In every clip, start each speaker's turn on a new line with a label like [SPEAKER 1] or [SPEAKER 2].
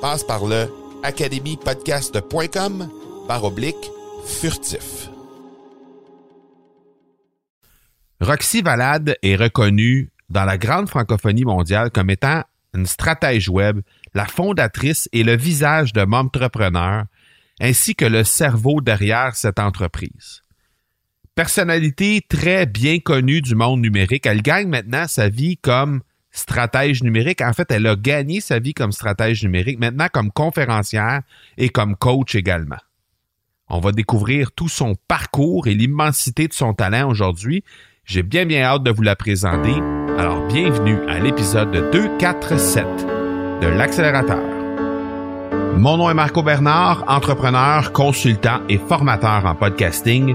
[SPEAKER 1] Passe par le academypodcast.com par oblique furtif.
[SPEAKER 2] Roxy Valade est reconnue dans la grande francophonie mondiale comme étant une stratège web, la fondatrice et le visage de Momtrepreneur, ainsi que le cerveau derrière cette entreprise. Personnalité très bien connue du monde numérique, elle gagne maintenant sa vie comme stratège numérique. En fait, elle a gagné sa vie comme stratège numérique, maintenant comme conférencière et comme coach également. On va découvrir tout son parcours et l'immensité de son talent aujourd'hui. J'ai bien bien hâte de vous la présenter. Alors bienvenue à l'épisode 247 de l'accélérateur. Mon nom est Marco Bernard, entrepreneur, consultant et formateur en podcasting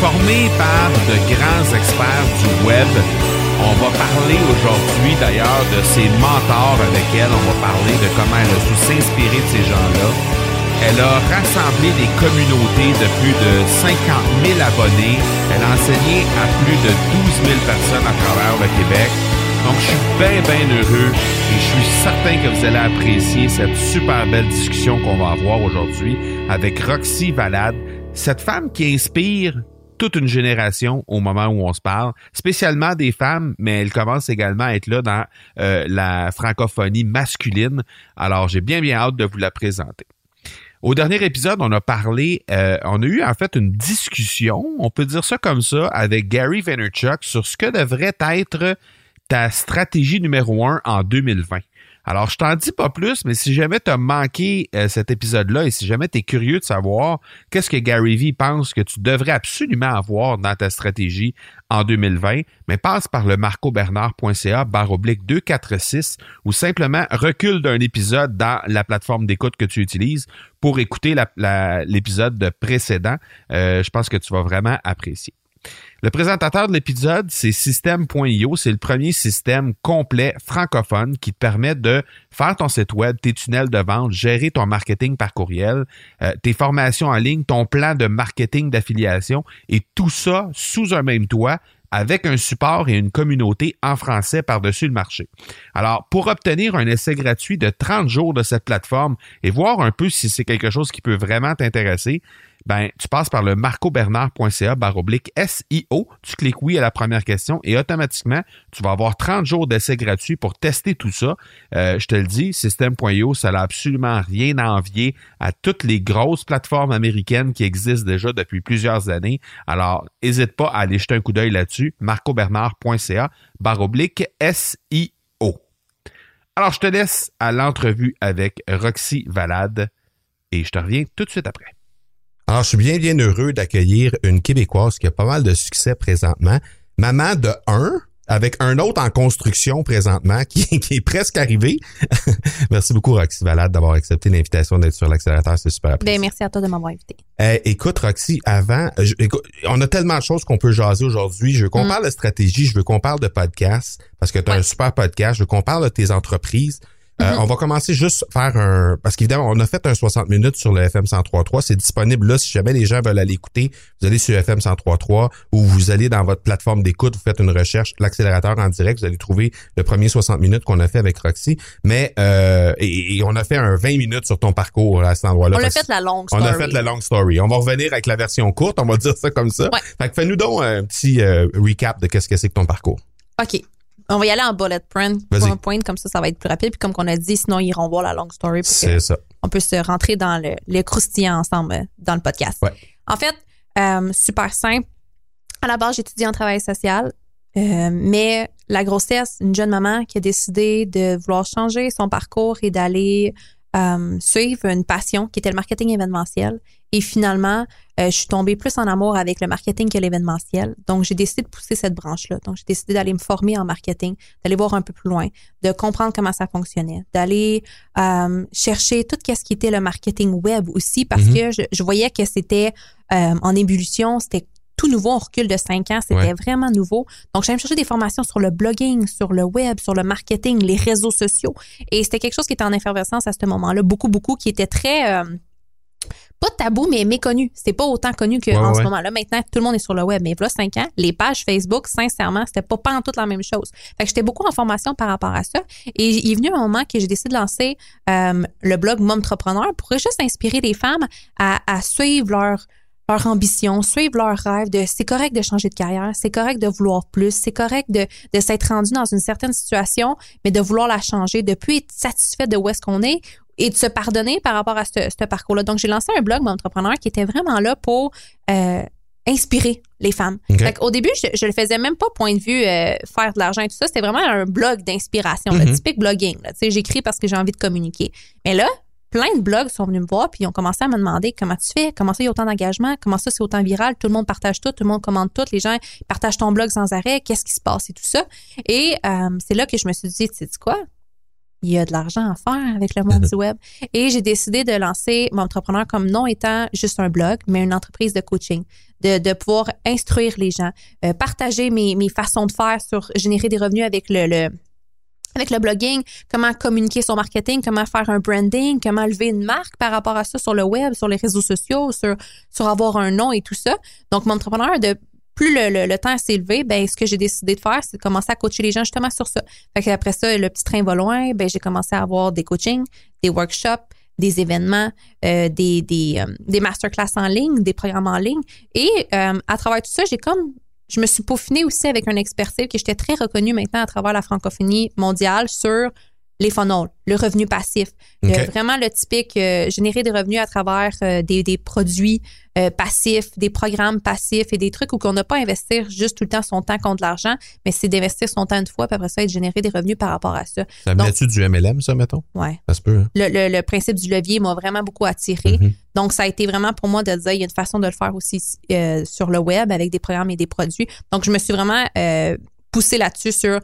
[SPEAKER 2] Formé par de grands experts du web. On va parler aujourd'hui d'ailleurs de ses mentors avec elle. On va parler de comment elle a su s'inspirer de ces gens-là. Elle a rassemblé des communautés de plus de 50 000 abonnés. Elle a enseigné à plus de 12 000 personnes à travers le Québec. Donc, je suis bien, bien heureux et je suis certain que vous allez apprécier cette super belle discussion qu'on va avoir aujourd'hui avec Roxy Valade, cette femme qui inspire toute une génération au moment où on se parle, spécialement des femmes, mais elle commence également à être là dans euh, la francophonie masculine. Alors, j'ai bien, bien hâte de vous la présenter. Au dernier épisode, on a parlé, euh, on a eu en fait une discussion, on peut dire ça comme ça, avec Gary Vaynerchuk sur ce que devrait être ta stratégie numéro un en 2020. Alors, je t'en dis pas plus, mais si jamais tu as manqué euh, cet épisode-là et si jamais tu es curieux de savoir qu'est-ce que Gary Vee pense que tu devrais absolument avoir dans ta stratégie en 2020, mais passe par le marcobernard.ca barre oblique 246 ou simplement recule d'un épisode dans la plateforme d'écoute que tu utilises pour écouter l'épisode précédent. Euh, je pense que tu vas vraiment apprécier. Le présentateur de l'épisode, c'est System.io. C'est le premier système complet francophone qui te permet de faire ton site web, tes tunnels de vente, gérer ton marketing par courriel, euh, tes formations en ligne, ton plan de marketing d'affiliation et tout ça sous un même toit avec un support et une communauté en français par-dessus le marché. Alors, pour obtenir un essai gratuit de 30 jours de cette plateforme et voir un peu si c'est quelque chose qui peut vraiment t'intéresser, ben, tu passes par le marcobernard.ca baroblique SIO, tu cliques oui à la première question et automatiquement, tu vas avoir 30 jours d'essai gratuit pour tester tout ça. Euh, je te le dis, System.io, ça n'a absolument rien à envier à toutes les grosses plateformes américaines qui existent déjà depuis plusieurs années. Alors, n'hésite pas à aller jeter un coup d'œil là-dessus, marcobernard.ca baroblique SIO. Alors, je te laisse à l'entrevue avec Roxy Valade et je te reviens tout de suite après.
[SPEAKER 1] Alors, je suis bien, bien heureux d'accueillir une Québécoise qui a pas mal de succès présentement. Maman de un,
[SPEAKER 2] avec un autre en construction présentement qui, qui est presque arrivé. merci beaucoup, Roxy Valade, d'avoir accepté l'invitation d'être sur l'accélérateur. C'est super apprécié.
[SPEAKER 3] Ben, merci à toi de m'avoir invité.
[SPEAKER 2] Euh, écoute, Roxy, avant, je- écoute, on a tellement de choses qu'on peut jaser aujourd'hui. Je veux qu'on
[SPEAKER 3] Mm.
[SPEAKER 2] parle de stratégie, je veux qu'on parle de podcast, parce que tu as
[SPEAKER 3] Ouais.
[SPEAKER 2] un super podcast. Je veux qu'on parle de tes entreprises. Euh,
[SPEAKER 3] Mhm.
[SPEAKER 2] On va commencer juste faire un... Parce qu'évidemment, on a fait un 60 minutes sur le FM 103.3. C'est disponible là si jamais les gens veulent aller écouter. Vous allez sur FM 103.3 ou vous allez dans votre plateforme d'écoute, vous faites une recherche, l'accélérateur en direct, vous allez trouver le premier 60 minutes qu'on a fait avec Roxy. Mais euh, et, et on a fait un 20 minutes sur ton parcours à cet endroit-là.
[SPEAKER 3] On l'a
[SPEAKER 2] Fait
[SPEAKER 3] la longue
[SPEAKER 2] on
[SPEAKER 3] story.
[SPEAKER 2] a fait la long story. On va revenir avec la version courte, on va dire ça comme ça.
[SPEAKER 3] Ouais.
[SPEAKER 2] Fait que fais-nous donc un petit euh, recap de qu'est-ce que c'est que ton parcours.
[SPEAKER 3] OK. On va y aller en bullet point, point, comme ça, ça va être plus rapide. Puis comme qu'on a dit, sinon, ils iront voir la long story.
[SPEAKER 2] C'est ça.
[SPEAKER 3] on peut se rentrer dans le, le croustillant ensemble euh, dans le podcast.
[SPEAKER 2] Ouais.
[SPEAKER 3] En fait, euh, super simple. À la base, j'étudie en travail social, euh, mais la grossesse, une jeune maman qui a décidé de vouloir changer son parcours et d'aller euh, suivre une passion qui était le marketing événementiel. Et finalement, euh, je suis tombée plus en amour avec le marketing que l'événementiel. Donc, j'ai décidé de pousser cette branche-là. Donc, j'ai décidé d'aller me former en marketing, d'aller voir un peu plus loin, de comprendre comment ça fonctionnait, d'aller euh, chercher tout ce qui était le marketing web aussi parce
[SPEAKER 2] Mhm.
[SPEAKER 3] que je, je voyais que c'était en ébullition, c'était tout nouveau, on recule de cinq ans, c'était
[SPEAKER 2] Ouais.
[SPEAKER 3] vraiment nouveau. Donc, j'allais me chercher des formations sur le blogging, sur le web, sur le marketing, les réseaux sociaux. Et c'était quelque chose qui était en effervescence à ce moment-là, beaucoup, beaucoup, qui était très... euh, pas tabou, mais méconnu. C'était pas autant connu qu'en
[SPEAKER 2] Ouais, ouais,
[SPEAKER 3] ce moment-là. Maintenant, tout le monde est sur le web. Mais voilà, cinq ans, les pages Facebook, sincèrement, c'était pas pas en toute la même chose. Fait que j'étais beaucoup en formation par rapport à ça. Et il est venu un moment que j'ai décidé de lancer euh, le blog Momtrepreneur pour juste inspirer les femmes à, à suivre leur leur ambition, suivre leur rêve de c'est correct de changer de carrière, c'est correct de vouloir plus, c'est correct de, de s'être rendu dans une certaine situation, mais de vouloir la changer, de plus être satisfait de où est-ce qu'on est et de se pardonner par rapport à ce, ce parcours-là. Donc, j'ai lancé un blog, mon entrepreneur, qui était vraiment là pour euh, inspirer les femmes.
[SPEAKER 2] OK.
[SPEAKER 3] Fait Au début, je, je le faisais même pas point de vue euh, faire de l'argent et tout ça. C'était vraiment un blog d'inspiration, le
[SPEAKER 2] Mhm.
[SPEAKER 3] typique blogging. là. Tu sais, J'écris parce que j'ai envie de communiquer. Mais là, plein de blogs sont venus me voir puis ils ont commencé à me demander comment tu fais, comment ça il y a autant d'engagement, comment ça c'est autant viral, tout le monde partage tout, tout le monde commande tout, les gens partagent ton blog sans arrêt, qu'est-ce qui se passe et tout ça. Et euh, c'est là que je me suis dit, tu sais quoi? Il y a de l'argent à faire avec le monde du web. Et j'ai décidé de lancer mon entrepreneur comme non étant juste un blog, mais une entreprise de coaching, de, de pouvoir instruire les gens, euh, partager mes, mes façons de faire sur générer des revenus avec le, le avec le blogging, comment communiquer son marketing, comment faire un branding, comment lever une marque par rapport à ça sur le web, sur les réseaux sociaux, sur, avoir un nom et tout ça. Donc, mon entrepreneur, plus le, temps s'est élevé, ben, ce que j'ai décidé de faire, c'est de commencer à coacher les gens justement sur ça. Après ça, le petit train va loin, ben, j'ai commencé à avoir des coachings, des workshops, des événements, euh, des, des, euh, en ligne, des programmes en ligne. Et euh, à travers tout ça, j'ai comme je me suis peaufinée aussi avec un expertise que j'étais très reconnue maintenant à travers la francophonie mondiale sur les funnels, le revenu passif. Vraiment le typique euh, générer des revenus à travers euh, des, des produits euh, passifs, des programmes passifs et des trucs où on n'a pas à investir juste tout le temps son temps contre l'argent, mais c'est d'investir son temps une fois, puis après ça, et de générer des revenus par rapport à ça.
[SPEAKER 2] Ça venait-tu du MLM, ça, mettons?
[SPEAKER 3] Ouais.
[SPEAKER 2] Ça se peut. hein?
[SPEAKER 3] Le, le, le principe du levier m'a vraiment beaucoup attiré.
[SPEAKER 2] Mhm.
[SPEAKER 3] Donc, ça a été vraiment pour moi de dire, il y a une façon de le faire aussi sur le web avec des programmes et des produits. Donc, je me suis vraiment poussée là-dessus sur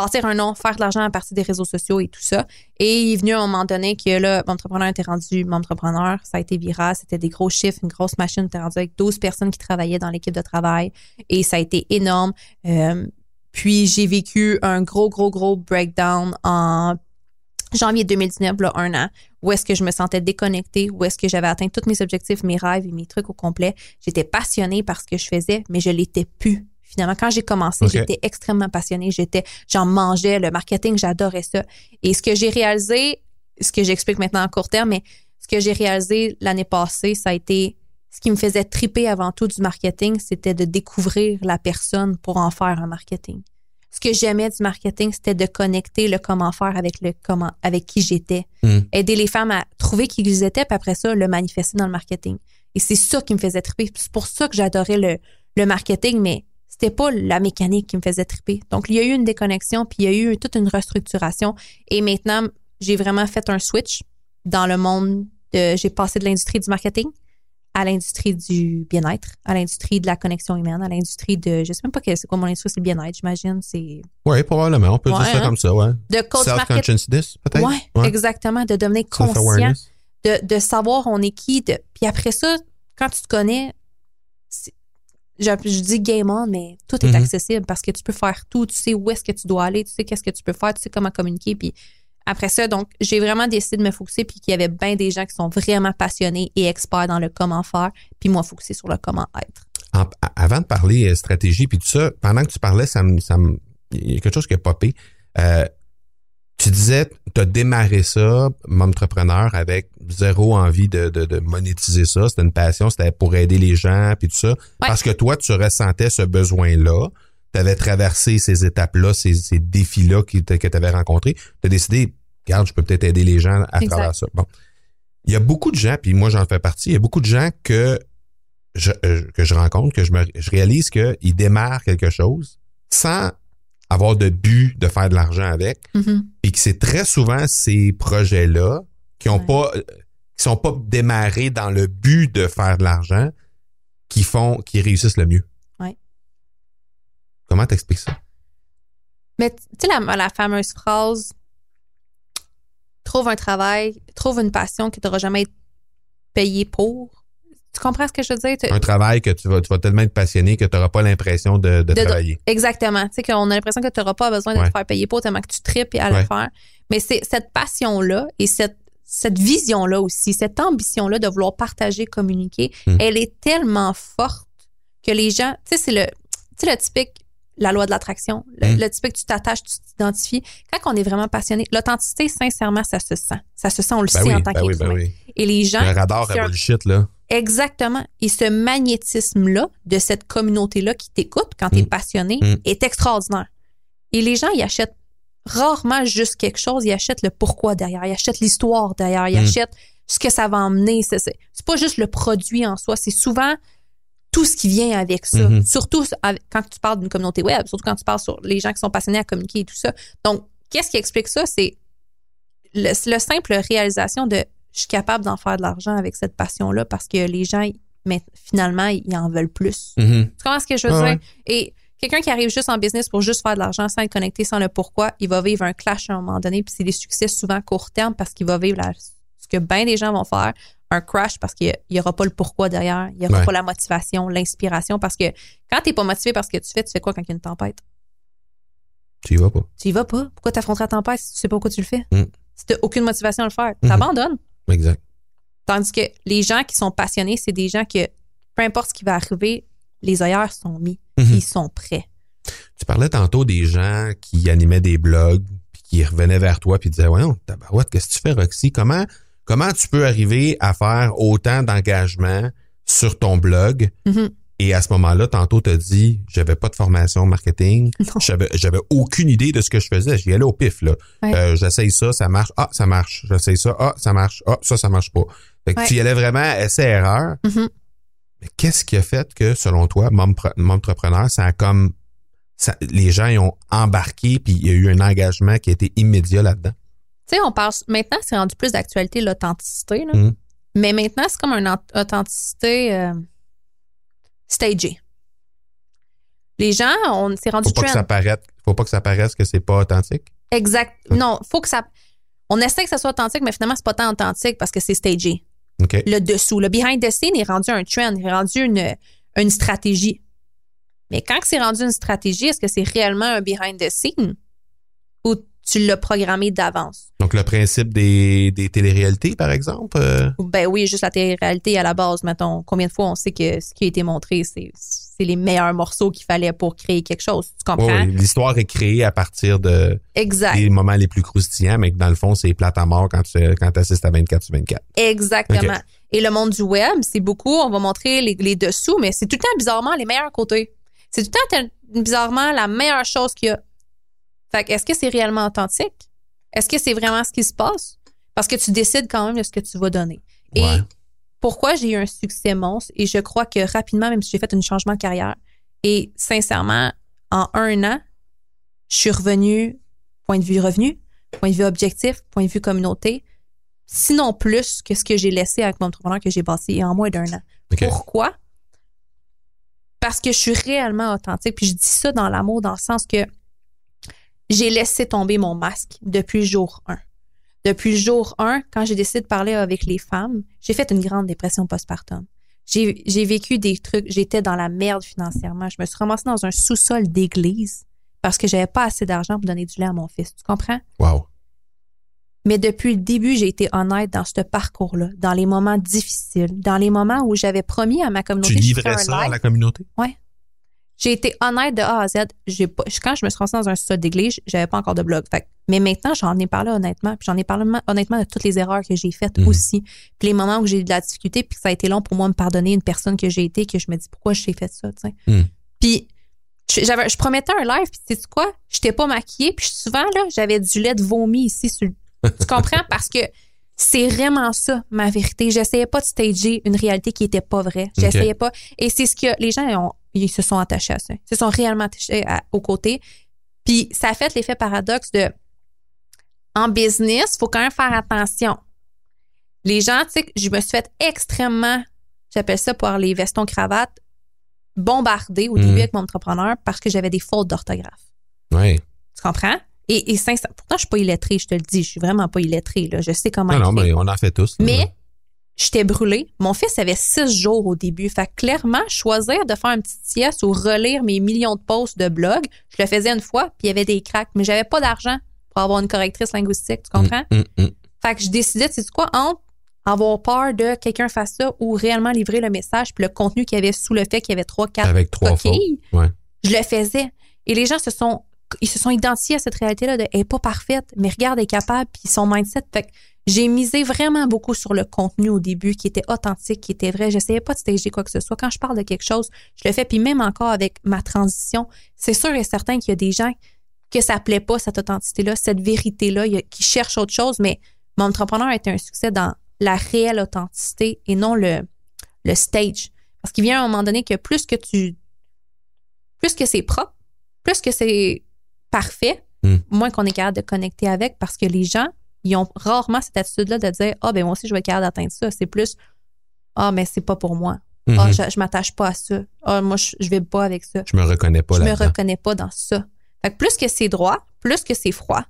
[SPEAKER 3] bâtir un nom, faire de l'argent à partir des réseaux sociaux et tout ça. Et il est venu à un moment donné que là, entrepreneur était rendu entrepreneur. Ça a été viral. C'était des gros chiffres, une grosse machine. Était rendu avec 12 personnes qui travaillaient dans l'équipe de travail. Et ça a été énorme. Euh, puis, j'ai vécu un gros, gros, gros breakdown en janvier 2019, là, un an, où est-ce que je me sentais déconnectée, où est-ce que j'avais atteint tous mes objectifs, mes rêves et mes trucs au complet. J'étais passionnée par ce que je faisais, mais je l'étais plus. Finalement, quand j'ai commencé, j'étais extrêmement passionnée. J'étais, j'en mangeais, le marketing, j'adorais ça. Et ce que j'ai réalisé, ce que j'explique maintenant en court terme, mais ce que j'ai réalisé l'année passée, ça a été ce qui me faisait triper avant tout du marketing, c'était de découvrir la personne pour en faire un marketing. Ce que j'aimais du marketing, c'était de connecter le comment faire avec le comment, avec qui j'étais.
[SPEAKER 2] Mm.
[SPEAKER 3] Aider les femmes à trouver qui ils étaient, puis après ça, le manifester dans le marketing. Et c'est ça qui me faisait triper. C'est pour ça que j'adorais le, le marketing, mais c'était pas la mécanique qui me faisait triper. Donc, il y a eu une déconnexion, puis il y a eu toute une restructuration. Et maintenant, j'ai vraiment fait un switch dans le monde de, j'ai passé de l'industrie du marketing à l'industrie du bien-être, à l'industrie de la connexion humaine, à l'industrie de, je sais même pas que c'est quoi mon industrie, c'est le bien-être, j'imagine, c'est
[SPEAKER 2] Oui, probablement. On peut dire ça
[SPEAKER 3] hein.
[SPEAKER 2] comme ça, ouais.
[SPEAKER 3] de coach.
[SPEAKER 2] Self-consciousness, peut-être?
[SPEAKER 3] Ouais, exactement, de devenir conscient, de, de savoir on est qui, de, puis après ça, quand tu te connais, je, je dis game on, mais tout est
[SPEAKER 2] Mhm.
[SPEAKER 3] accessible parce que tu peux faire tout, tu sais où est-ce que tu dois aller, tu sais qu'est-ce que tu peux faire, tu sais comment communiquer, puis après ça, donc, j'ai vraiment décidé de me focuser, puis qu'il y avait bien des gens qui sont vraiment passionnés et experts dans le comment faire, puis moi, focuser sur le comment être.
[SPEAKER 2] En- avant de parler euh, stratégie puis tout ça, pendant que tu parlais, ça me, ça me- il y a quelque chose qui a popé. Euh, tu disais, tu as démarré ça, entrepreneur, avec zéro envie de, de, de monétiser ça. C'était une passion, c'était pour aider les gens puis tout ça. Parce que toi, tu ressentais ce besoin-là. Tu avais traversé ces étapes-là, ces, ces défis-là que tu avais rencontrés. Tu as décidé, regarde, je peux peut-être aider les gens à
[SPEAKER 3] Exact.
[SPEAKER 2] travers ça. Bon. Il y a beaucoup de gens, puis moi j'en fais partie, il y a beaucoup de gens que je, euh, que je rencontre, que je, me, je réalise qu'ils démarrent quelque chose sans avoir de but de faire de l'argent avec,
[SPEAKER 3] Mhm.
[SPEAKER 2] Et que c'est très souvent ces projets-là qui ont
[SPEAKER 3] Ouais.
[SPEAKER 2] pas euh, qui sont pas démarrés dans le but de faire de l'argent qui font qui réussissent le mieux.
[SPEAKER 3] Ouais.
[SPEAKER 2] Comment t'expliques ça?
[SPEAKER 3] Mais tu sais, la, la fameuse phrase trouve un travail, trouve une passion que tu n'auras jamais été payé pour. Tu comprends ce que je veux dire?
[SPEAKER 2] Un travail que tu vas, tu vas tellement être passionné que tu n'auras pas l'impression de, de
[SPEAKER 3] De-
[SPEAKER 2] travailler.
[SPEAKER 3] Exactement. Tu sais, qu'on a l'impression que tu n'auras pas besoin de
[SPEAKER 2] Ouais.
[SPEAKER 3] te faire payer pour tellement que tu tripes à
[SPEAKER 2] Ouais.
[SPEAKER 3] le faire. Mais c'est cette passion-là et cette, cette vision-là aussi, cette ambition-là de vouloir partager, communiquer,
[SPEAKER 2] Mm.
[SPEAKER 3] elle est tellement forte que les gens, tu sais, c'est le, tu sais, le typique, la loi de l'attraction, le,
[SPEAKER 2] Mm.
[SPEAKER 3] le typique, tu t'attaches, tu t'identifies. Quand on est vraiment passionné, l'authenticité, sincèrement, ça se sent. Ça se sent, on le
[SPEAKER 2] Ben
[SPEAKER 3] sait
[SPEAKER 2] oui,
[SPEAKER 3] en tant
[SPEAKER 2] ben oui,
[SPEAKER 3] qu'être
[SPEAKER 2] ben
[SPEAKER 3] humain.
[SPEAKER 2] oui.
[SPEAKER 3] Et les gens,
[SPEAKER 2] Un radar à bullshit, là.
[SPEAKER 3] Exactement. Et ce magnétisme-là, de cette communauté-là qui t'écoute quand tu es
[SPEAKER 2] Mm.
[SPEAKER 3] passionné,
[SPEAKER 2] Mm.
[SPEAKER 3] est extraordinaire. Et les gens, ils achètent rarement juste quelque chose, ils achètent le pourquoi derrière, ils achètent l'histoire derrière, ils
[SPEAKER 2] Mm.
[SPEAKER 3] achètent ce que ça va emmener. C'est, c'est, c'est pas juste le produit en soi, c'est souvent tout ce qui vient avec ça.
[SPEAKER 2] Mhm.
[SPEAKER 3] Surtout avec- quand tu parles d'une communauté web, surtout quand tu parles sur les gens qui sont passionnés à communiquer et tout ça. Donc, qu'est-ce qui explique ça? C'est le, le simple réalisation de je suis capable d'en faire de l'argent avec cette passion-là parce que les gens, mais finalement, ils en veulent plus.
[SPEAKER 2] Mhm.
[SPEAKER 3] Tu comprends ce que je veux dire? Et quelqu'un qui arrive juste en business pour juste faire de l'argent sans être connecté, sans le pourquoi, il va vivre un clash à un moment donné, puis c'est des succès souvent court terme parce qu'il va vivre la- ce que bien des gens vont faire, un crash parce qu'il n'y aura pas le pourquoi derrière, il n'y aura
[SPEAKER 2] Ouais.
[SPEAKER 3] pas la motivation, l'inspiration, parce que quand tu n'es pas motivé par ce que tu fais, tu fais quoi quand il y a une tempête?
[SPEAKER 2] Tu y vas pas.
[SPEAKER 3] Tu y vas pas. Pourquoi t'affronterais la tempête si tu sais pas pourquoi tu le fais?
[SPEAKER 2] Mm.
[SPEAKER 3] Si tu aucune motivation à le faire,
[SPEAKER 2] Mhm.
[SPEAKER 3] t'abandonnes.
[SPEAKER 2] Exact.
[SPEAKER 3] Tandis que les gens qui sont passionnés, c'est des gens que, peu importe ce qui va arriver, les ailleurs sont mis,
[SPEAKER 2] Mhm.
[SPEAKER 3] ils sont prêts.
[SPEAKER 2] Tu parlais tantôt des gens qui animaient des blogs puis qui revenaient vers toi puis disaient tabarouette, qu'est-ce que tu fais, Roxy? Comment, comment tu peux arriver à faire autant d'engagement sur ton blog?
[SPEAKER 3] Mhm.
[SPEAKER 2] Et à ce moment-là, tantôt, tu as dit J'avais pas de formation marketing. J'avais, j'avais aucune idée de ce que je faisais. J'y allais au pif, là.
[SPEAKER 3] Ouais.
[SPEAKER 2] Euh, j'essaye ça, ça marche. Ah, ça marche. J'essaye ça. Ah, ça marche. Ah, ça, ça marche pas. Fait que
[SPEAKER 3] Ouais.
[SPEAKER 2] tu y allais vraiment essai-erreur.
[SPEAKER 3] Mhm.
[SPEAKER 2] Mais qu'est-ce qui a fait que, selon toi, Mompre- Mompreneur, ça a comme ça- les gens ils ont embarqué puis il y a eu un engagement qui a été immédiat là-dedans?
[SPEAKER 3] Tu sais, on parle. Maintenant, c'est rendu plus d'actualité, l'authenticité. là.
[SPEAKER 2] Mhm.
[SPEAKER 3] Mais maintenant, c'est comme une aut- authenticité euh, stagée. Les gens, on s'est rendu
[SPEAKER 2] Faut pas que
[SPEAKER 3] trend.
[SPEAKER 2] ça paraisse, faut pas que ça paraisse que c'est pas authentique.
[SPEAKER 3] Exact. Non, faut que ça. On essaie que ça soit authentique, mais finalement, c'est pas tant authentique parce que c'est stagé.
[SPEAKER 2] OK.
[SPEAKER 3] Le dessous, le behind the scene est rendu un trend, est rendu une, une stratégie. Mais quand que c'est rendu une stratégie, est-ce que c'est réellement un behind the scene ou tu l'as programmé d'avance?
[SPEAKER 2] Donc le principe des, des téléréalités, par exemple. euh,
[SPEAKER 3] Ben oui, juste la télé-réalité à la base, mettons. Combien de fois on sait que ce qui a été montré, c'est les meilleurs morceaux qu'il fallait pour créer quelque chose. Tu comprends?
[SPEAKER 2] oui, oui, l'histoire est créée à partir de
[SPEAKER 3] Exact.
[SPEAKER 2] des moments les plus croustillants, mais que dans le fond, c'est plate à mort quand tu quand assistes à 24 sur 24.
[SPEAKER 3] Exactement. Et le monde du web, c'est beaucoup, on va montrer les, les dessous, mais c'est tout le temps bizarrement les meilleurs côtés. C'est tout le temps bizarrement la meilleure chose qu'il y a. Fait que est-ce que c'est réellement authentique? Est-ce que c'est vraiment ce qui se passe? Parce que tu décides quand même de ce que tu vas donner. Et pourquoi j'ai eu un succès monstre et je crois que rapidement, même si j'ai fait un changement de carrière, et sincèrement, en un an, je suis revenue, point de vue revenu, point de vue objectif, point de vue communauté, sinon plus que ce que j'ai laissé avec mon entrepreneur que j'ai bâti en moins d'un an. Pourquoi? Parce que je suis réellement authentique. Puis je dis ça dans l'amour, dans le sens que j'ai laissé tomber mon masque depuis le jour 1. Depuis le jour 1, quand j'ai décidé de parler avec les femmes, j'ai fait une grande dépression postpartum. J'ai vécu des trucs, j'étais dans la merde financièrement. Je me suis ramassée dans un sous-sol d'église parce que j'avais pas assez d'argent pour donner du lait à mon fils. Tu comprends?
[SPEAKER 2] Wow.
[SPEAKER 3] Mais depuis le début, j'ai été honnête dans ce parcours-là, dans les moments difficiles, dans les moments où j'avais promis à ma communauté
[SPEAKER 2] Tu livrais ça à la communauté?
[SPEAKER 3] J'ai été honnête de A à Z. J'ai pas, quand je me suis ramassée dans un sous d'église, j'avais pas encore de blog. Fait, mais maintenant, j'en ai parlé honnêtement. Puis j'en ai parlé honnêtement de toutes les erreurs que j'ai faites
[SPEAKER 2] Mhm.
[SPEAKER 3] aussi. Puis les moments où j'ai eu de la difficulté, puis que ça a été long pour moi de me pardonner une personne que j'ai été, que je me dis pourquoi j'ai fait ça, tu sais.
[SPEAKER 2] Mhm.
[SPEAKER 3] Puis je, j'avais, je promettais un live, puis tu sais quoi? J'étais pas maquillée, puis souvent, là, j'avais du lait de vomi ici sur Tu comprends? Parce que c'est vraiment ça, ma vérité. J'essayais pas de stager une réalité qui était pas vraie. J'essayais pas. Et c'est ce que les gens ont, ils se sont attachés à ça. Ils se sont réellement attachés à- au côté. Puis ça a fait l'effet paradoxe de en business, faut quand même faire attention. Les gens, tu sais, je me suis fait extrêmement, j'appelle ça pour les vestons cravates, bombardés au
[SPEAKER 2] Mhm.
[SPEAKER 3] début avec mon entrepreneur parce que j'avais des fautes d'orthographe.
[SPEAKER 2] Oui.
[SPEAKER 3] Tu comprends? Et, et sincère- pourtant, je suis pas illettrée, je te le dis. Je suis vraiment pas illettrée. Là. Je sais comment
[SPEAKER 2] Non, non, mais on en fait tous.
[SPEAKER 3] Mais j'étais brûlée. Mon fils avait six jours au début. Fait que clairement, choisir de faire un petit sieste ou relire mes millions de posts de blog, je le faisais une fois, puis il y avait des cracks. Mais j'avais pas d'argent pour avoir une correctrice linguistique. Tu comprends?
[SPEAKER 2] Mm, mm, mm.
[SPEAKER 3] Fait que je décidais, tu sais quoi, entre avoir peur de quelqu'un fasse ça ou réellement livrer le message, puis le contenu qu'il y avait sous le fait qu'il y avait trois, quatre
[SPEAKER 2] Avec trois
[SPEAKER 3] coquilles,
[SPEAKER 2] Ouais.
[SPEAKER 3] je le faisais. Et les gens se sont, ils se sont identifiés à cette réalité-là de, elle est pas parfaite, mais regarde, elle est capable, puis son mindset. Fait que j'ai misé vraiment beaucoup sur le contenu au début, qui était authentique, qui était vrai. J'essayais pas de stager quoi que ce soit. Quand je parle de quelque chose, je le fais. Puis même encore avec ma transition, c'est sûr et certain qu'il y a des gens que ça plaît pas, cette authenticité-là, cette vérité-là, qui cherchent autre chose, mais mon entrepreneur a été un succès dans la réelle authenticité et non le, le stage. Parce qu'il vient à un moment donné que plus que tu, plus que c'est propre, plus que c'est parfait,
[SPEAKER 2] Mm.
[SPEAKER 3] moins qu'on est capable de connecter avec parce que les gens, ils ont rarement cette attitude-là de dire, ah, ben moi aussi, je vais être capable d'atteindre ça. C'est plus, ah, mais c'est pas pour moi. Ah,
[SPEAKER 2] Mhm.
[SPEAKER 3] je, je m'attache pas à ça. Ah, moi, je, je vais pas avec ça.
[SPEAKER 2] Je me reconnais pas
[SPEAKER 3] je me reconnais pas dans ça. Fait que plus que c'est droit, plus que c'est froid,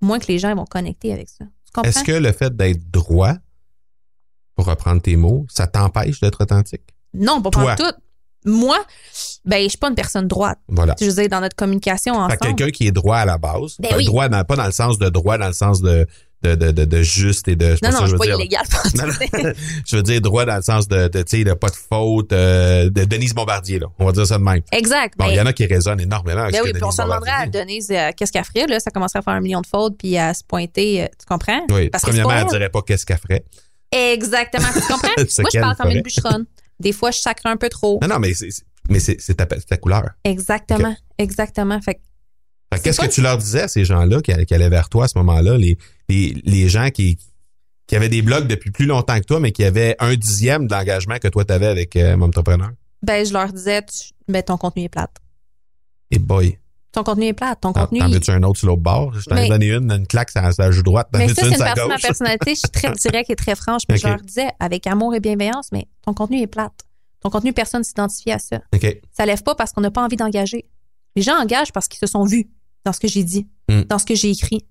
[SPEAKER 3] moins que les gens vont connecter avec ça.
[SPEAKER 2] Est-ce que le fait d'être droit, pour reprendre tes mots, ça t'empêche d'être authentique?
[SPEAKER 3] Non, pas
[SPEAKER 2] Toi.
[SPEAKER 3] tout. Moi, ben, je suis pas une personne droite.
[SPEAKER 2] Voilà.
[SPEAKER 3] Je veux dire, dans notre communication
[SPEAKER 2] Fait
[SPEAKER 3] ensemble.
[SPEAKER 2] que quelqu'un qui est droit à la base,
[SPEAKER 3] Ben oui.
[SPEAKER 2] droit dans- pas dans le sens de droit, dans le sens de, de, de, de, de juste et de.
[SPEAKER 3] non, non,
[SPEAKER 2] que
[SPEAKER 3] je suis pas
[SPEAKER 2] dire.
[SPEAKER 3] illégal.
[SPEAKER 2] Non, non. je veux dire droit dans le sens de, de tu sais, de pas de faute, euh, de Denise Bombardier, là. On va dire ça de même.
[SPEAKER 3] exact.
[SPEAKER 2] Bon, il
[SPEAKER 3] ben,
[SPEAKER 2] y en a qui résonnent énormément
[SPEAKER 3] ben oui,
[SPEAKER 2] que
[SPEAKER 3] puis on se demanderait à. Denise euh, qu'est-ce qu'elle ferait, là? Ça commencerait à faire un million de fautes puis à se pointer. euh, tu comprends?
[SPEAKER 2] Oui,
[SPEAKER 3] Parce que
[SPEAKER 2] premièrement,
[SPEAKER 3] c'est
[SPEAKER 2] elle dirait pas qu'est-ce qu'elle ferait.
[SPEAKER 3] Exactement. Tu comprends? Moi, je parle comme une bûcheronne. Des fois, je sacre un peu trop.
[SPEAKER 2] Non, non, mais c'est, mais c'est, c'est ta, couleur.
[SPEAKER 3] Exactement. Exactement. Fait que
[SPEAKER 2] que qu'est-ce que tu leur disais à ces gens-là qui, qui allaient vers toi à ce moment-là, les, les, les gens qui, qui avaient des blogs depuis plus longtemps que toi, mais qui avaient un dixième de l'engagement que toi t'avais avec euh, Momtrepreneur?
[SPEAKER 3] ben, je leur disais, tu- ben, ton contenu est plate.
[SPEAKER 2] Et boy,
[SPEAKER 3] Ton contenu est plate. Ton
[SPEAKER 2] t'en,
[SPEAKER 3] contenu.
[SPEAKER 2] t'en veux-tu un autre sur l'autre bord? Je t'en ai donné une, une claque sur la joue droite, t'en
[SPEAKER 3] Mais ça, c'est une
[SPEAKER 2] la
[SPEAKER 3] partie de ma personnalité. Je suis très directe et très franche. Mais je leur disais, avec amour et bienveillance, mais ton contenu est plate. Ton contenu, personne ne s'identifie à ça.
[SPEAKER 2] OK.
[SPEAKER 3] Ça lève pas parce qu'on n'a pas envie d'engager. Les gens engagent parce qu'ils se sont vus dans ce que j'ai dit,
[SPEAKER 2] Mm.
[SPEAKER 3] dans ce que j'ai écrit.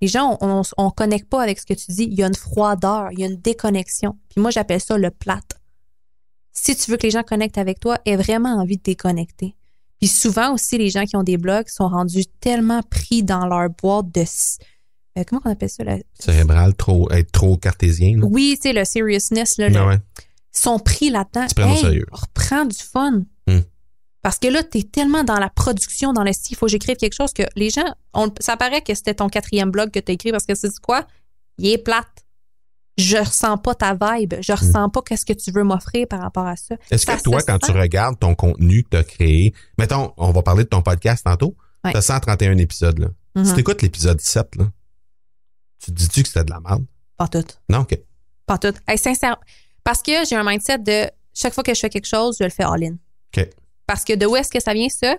[SPEAKER 3] Les gens, on, on connecte pas avec ce que tu dis. Il y a une froideur, il y a une déconnexion. Puis moi, j'appelle ça le plate. Si tu veux que les gens connectent avec toi, aie vraiment envie de déconnecter. Puis souvent aussi, les gens qui ont des blogs sont rendus tellement pris dans leur boîte de... euh, comment on appelle ça? là?
[SPEAKER 2] Cérébral, trop, être trop cartésien. là.
[SPEAKER 3] Oui, sais, le seriousness, là, le-
[SPEAKER 2] ouais.
[SPEAKER 3] sont pris là-dedans. Reprends du fun.
[SPEAKER 2] Hmm.
[SPEAKER 3] Parce que là, tu es tellement dans la production, dans le style, il faut que j'écrive quelque chose que les gens, on- ça paraît que c'était ton quatrième blog que tu as écrit parce que c'est quoi? Il est plate. Je ressens pas ta vibe. Je ressens pas qu'est-ce que tu veux m'offrir par rapport à ça.
[SPEAKER 2] Hmm. Est-ce que toi, quand tu regardes ton contenu que tu as créé, mettons, on va parler de ton podcast tantôt,
[SPEAKER 3] Ouais.
[SPEAKER 2] tu as 131 épisodes. Là.
[SPEAKER 3] Mhm.
[SPEAKER 2] Si tu écoutes l'épisode 7, là, tu te dis-tu que c'était de la merde?
[SPEAKER 3] Pas tout.
[SPEAKER 2] Non, OK.
[SPEAKER 3] Pas tout. Hey, sincère. Parce que j'ai un mindset de chaque fois que je fais quelque chose, je le fais all-in.
[SPEAKER 2] OK.
[SPEAKER 3] Parce que de où est-ce que ça vient, ça?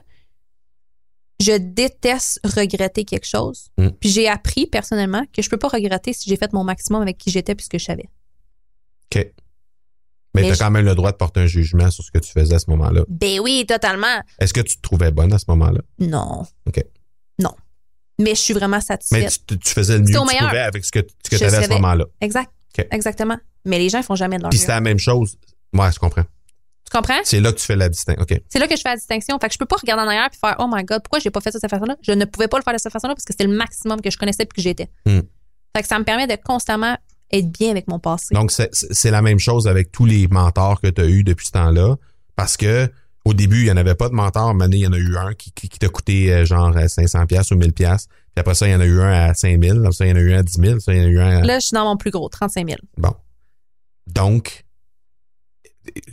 [SPEAKER 3] Je déteste regretter quelque chose.
[SPEAKER 2] Mm.
[SPEAKER 3] Puis j'ai appris personnellement que je peux pas regretter si j'ai fait mon maximum avec qui j'étais puisque je savais.
[SPEAKER 2] OK. Mais,
[SPEAKER 3] Mais
[SPEAKER 2] tu as
[SPEAKER 3] je-
[SPEAKER 2] quand même le droit de porter un jugement sur ce que tu faisais à ce moment-là.
[SPEAKER 3] Ben oui, totalement.
[SPEAKER 2] Est-ce que tu te trouvais bonne à ce moment-là?
[SPEAKER 3] Non.
[SPEAKER 2] OK.
[SPEAKER 3] Non. Mais je suis vraiment
[SPEAKER 2] Mais
[SPEAKER 3] satisfaite.
[SPEAKER 2] tu, tu faisais le mieux que tu
[SPEAKER 3] meilleur.
[SPEAKER 2] pouvais avec ce que, ce que
[SPEAKER 3] Je
[SPEAKER 2] tu avais à ce moment-là.
[SPEAKER 3] Exact. Exactement. Mais les gens, ils font jamais de leur
[SPEAKER 2] Puis c'est la même chose. Moi, je comprends.
[SPEAKER 3] Tu comprends?
[SPEAKER 2] C'est là que tu fais la distinction.
[SPEAKER 3] C'est là que je fais la distinction. Fait que je peux pas regarder en arrière puis faire Oh my God, pourquoi j'ai pas fait ça de cette façon-là? Je ne pouvais pas le faire de cette façon-là parce que c'était le maximum que je connaissais puis que j'étais.
[SPEAKER 2] Hmm.
[SPEAKER 3] Fait que ça me permet de constamment être bien avec mon passé.
[SPEAKER 2] Donc, c'est- la même chose avec tous les mentors que tu as eus depuis ce temps-là. Parce que au début, il n'y en avait pas de mentor. Maintenant, il y en a eu un qui, qui, qui t'a coûté euh, genre euh, 500 pièces ou 1000 pièces. Puis après ça, il y en a eu un à 5000. Après ça, il y en a eu un à 10 000. Ça, il y en a eu un à...
[SPEAKER 3] Là, je suis dans mon plus gros, 35 000.
[SPEAKER 2] Bon. Donc,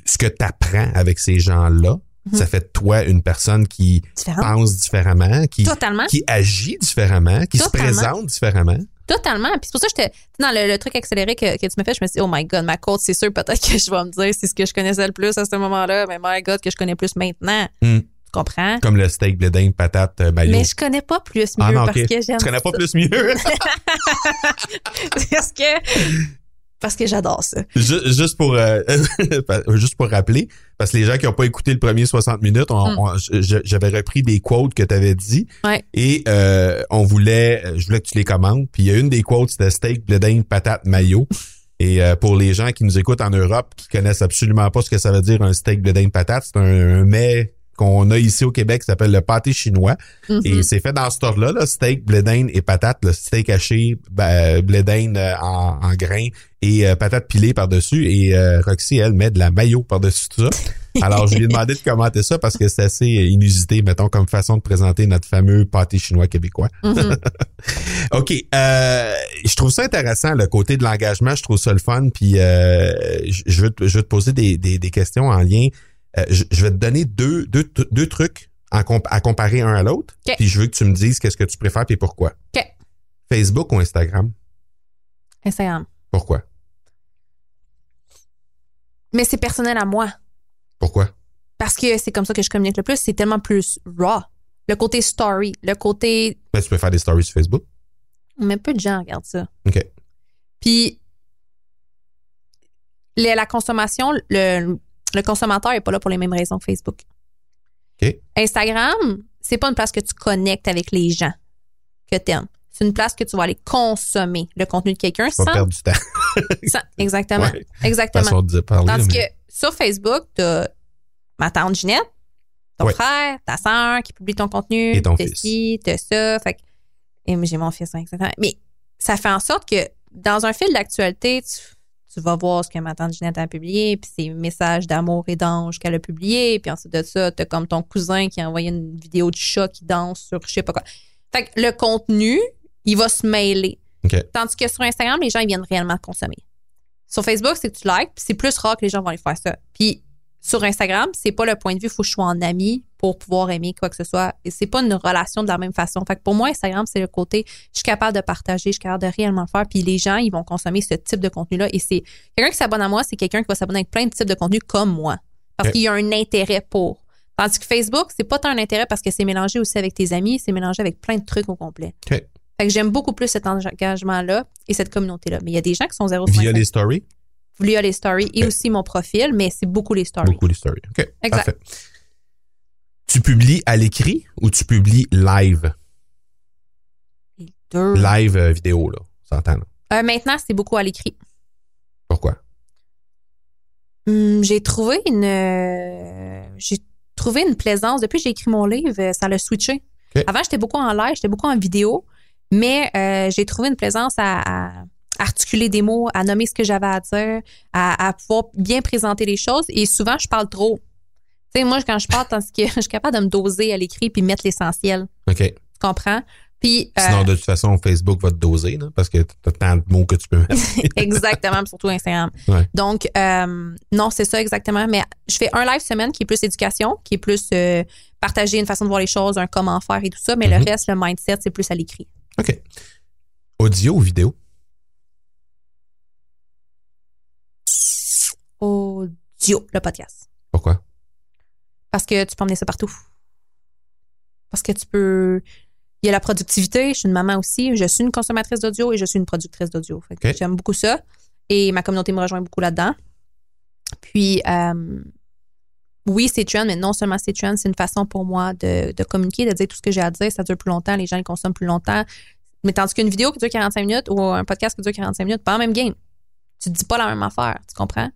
[SPEAKER 2] ce que tu apprends avec ces gens-là,
[SPEAKER 3] Mhm.
[SPEAKER 2] ça fait de toi une personne qui
[SPEAKER 3] Différent.
[SPEAKER 2] pense différemment, qui,
[SPEAKER 3] Totalement.
[SPEAKER 2] qui agit différemment, qui se présente différemment.
[SPEAKER 3] Totalement. Puis c'est pour ça que j'étais dans le, le truc accéléré que, que tu m'as fait, je me suis dit, oh my God, ma côte, c'est sûr, peut-être que je vais me dire, c'est ce que je connaissais le plus à ce moment-là, mais my God, que je connais plus maintenant.
[SPEAKER 2] Hmm.
[SPEAKER 3] Tu comprends?
[SPEAKER 2] Comme le steak, le dingue, patate, euh, mayo.
[SPEAKER 3] Mais je connais pas plus mieux
[SPEAKER 2] Ah non,
[SPEAKER 3] parce que j'aime
[SPEAKER 2] Tu connais pas
[SPEAKER 3] ça.
[SPEAKER 2] plus mieux?
[SPEAKER 3] parce que parce que j'adore ça.
[SPEAKER 2] Ju- juste pour euh, juste pour rappeler, parce que les gens qui n'ont pas écouté le premier 60 minutes,
[SPEAKER 3] Mm.
[SPEAKER 2] je- j'avais repris des quotes que tu avais dit
[SPEAKER 3] Ouais.
[SPEAKER 2] et euh, on voulait, je voulais que tu les commandes. Puis il y a une des quotes, c'était steak, blé patate, mayo. Et euh, pour les gens qui nous écoutent en Europe, qui connaissent absolument pas ce que ça veut dire un steak, d'Inde, patate, c'est un, un mets qu'on a ici au Québec qui s'appelle le pâté chinois.
[SPEAKER 3] Mhm.
[SPEAKER 2] Et c'est fait dans ce ordre-là, là, steak, blé d'Inde et patate, le steak haché, ben, blé d'Inde euh, en, en grains et euh, patate pilée par-dessus. Et euh, Roxy, elle, met de la mayo par-dessus tout ça. Alors, je lui ai demandé de commenter ça parce que c'est assez inusité, mettons, comme façon de présenter notre fameux pâté chinois québécois.
[SPEAKER 3] Mhm.
[SPEAKER 2] OK. Euh, je trouve ça intéressant, le côté de l'engagement. Je trouve ça le fun. Puis, euh, je je veux, te- je veux te poser des, des, des questions en lien. Euh, je, je vais te donner deux, deux, deux trucs en comp- à comparer un à l'autre. Puis, je veux que tu me dises qu'est-ce que tu préfères et pourquoi.
[SPEAKER 3] OK.
[SPEAKER 2] Facebook ou Instagram?
[SPEAKER 3] Instagram.
[SPEAKER 2] Pourquoi?
[SPEAKER 3] Mais c'est personnel à moi.
[SPEAKER 2] Pourquoi?
[SPEAKER 3] Parce que c'est comme ça que je communique le plus. C'est tellement plus raw. Le côté story, le côté.
[SPEAKER 2] Ben, tu peux faire des stories sur Facebook.
[SPEAKER 3] Mais peu de gens regardent ça.
[SPEAKER 2] OK.
[SPEAKER 3] Puis, la consommation, le, le consommateur n'est pas là pour les mêmes raisons que Facebook.
[SPEAKER 2] OK.
[SPEAKER 3] Instagram, c'est pas une place que tu connectes avec les gens que tu aimes. C'est une place que tu vas aller consommer le contenu de quelqu'un sans,
[SPEAKER 2] perdre du temps.
[SPEAKER 3] sans- Exactement.
[SPEAKER 2] Ouais.
[SPEAKER 3] Exactement.
[SPEAKER 2] De parler.
[SPEAKER 3] Tandis
[SPEAKER 2] mais-
[SPEAKER 3] que sur Facebook, tu as ma tante Ginette, ton
[SPEAKER 2] Ouais.
[SPEAKER 3] frère, ta soeur qui publie ton contenu,
[SPEAKER 2] Et ton fils.
[SPEAKER 3] ci, t'as ça. Fait que- et moi, j'ai mon fils, hein, exactement. Mais ça fait en sorte que dans un fil d'actualité, tu, tu vas voir ce que ma tante Ginette a publié, puis ses messages d'amour et d'ange qu'elle a publié, puis ensuite de ça, t'as comme ton cousin qui a envoyé une vidéo de chat qui danse sur je sais pas quoi. Fait que le contenu, il va se mêler. Tandis que sur Instagram, les gens, ils viennent réellement consommer. Sur Facebook, c'est que tu likes, puis c'est plus rare que les gens vont aller faire ça. Puis sur Instagram, c'est pas le point de vue, il faut que je sois en ami pour pouvoir aimer quoi que ce soit. Et c'est pas une relation de la même façon. Fait que pour moi, Instagram, c'est le côté, je suis capable de partager, je suis capable de réellement le faire, puis les gens, ils vont consommer ce type de contenu-là. Et c'est quelqu'un qui s'abonne à moi, c'est quelqu'un qui va s'abonner avec plein de types de contenu comme moi. Parce qu'il y a un intérêt pour. Tandis que Facebook, c'est pas tant un intérêt parce que c'est mélangé aussi avec tes amis, c'est mélangé avec plein de trucs au complet.
[SPEAKER 2] OK.
[SPEAKER 3] Fait que j'aime beaucoup plus cet engagement-là et cette communauté-là. Mais il y a des gens qui sont zéro sur
[SPEAKER 2] Via les stories?
[SPEAKER 3] Via les stories et aussi mon profil, mais c'est beaucoup les stories.
[SPEAKER 2] Beaucoup les stories. OK.
[SPEAKER 3] Exact.
[SPEAKER 2] Parfait. Tu publies à l'écrit ou tu publies live?
[SPEAKER 3] Deux.
[SPEAKER 2] Live euh, vidéo, là. On s'entend, là.
[SPEAKER 3] Euh, maintenant, c'est beaucoup à l'écrit.
[SPEAKER 2] Pourquoi?
[SPEAKER 3] Hum, j'ai trouvé une euh, j'ai trouvé une plaisance depuis que j'ai écrit mon livre, euh, ça l'a switché.
[SPEAKER 2] Ok.
[SPEAKER 3] Avant, j'étais beaucoup en live, j'étais beaucoup en vidéo, mais euh, j'ai trouvé une plaisance à, à articuler des mots, à nommer ce que j'avais à dire, à, à pouvoir bien présenter les choses. Et souvent, je parle trop. Tu sais, moi, quand je que je suis capable de me doser à l'écrit puis mettre l'essentiel.
[SPEAKER 2] OK.
[SPEAKER 3] Tu comprends? Puis euh,
[SPEAKER 2] Sinon, de toute façon, Facebook va te doser, là, parce que t'as tant de mots que tu peux mettre.
[SPEAKER 3] exactement, surtout Instagram.
[SPEAKER 2] Ouais.
[SPEAKER 3] Donc, euh, non, c'est ça exactement. Mais je fais un live semaine qui est plus éducation, qui est plus euh, partager une façon de voir les choses, un comment faire et tout ça. Mais
[SPEAKER 2] Mhm.
[SPEAKER 3] le reste, le mindset, c'est plus à l'écrit.
[SPEAKER 2] OK. Audio ou vidéo?
[SPEAKER 3] Audio, le podcast.
[SPEAKER 2] Pourquoi?
[SPEAKER 3] Parce que tu peux emmener ça partout. Parce que tu peux. Il y a la productivité. Je suis une maman aussi. Je suis une consommatrice d'audio et je suis une productrice d'audio. J'aime beaucoup ça. Et ma communauté me rejoint beaucoup là-dedans. Puis, euh, oui, c'est trend, mais non seulement c'est trend, c'est une façon pour moi de, de communiquer, de dire tout ce que j'ai à dire. Ça dure plus longtemps, les gens consomment plus longtemps. Mais tandis qu'une vidéo qui dure 45 minutes ou un podcast qui dure 45 minutes, pas en même game. Tu dis pas la même affaire, tu comprends?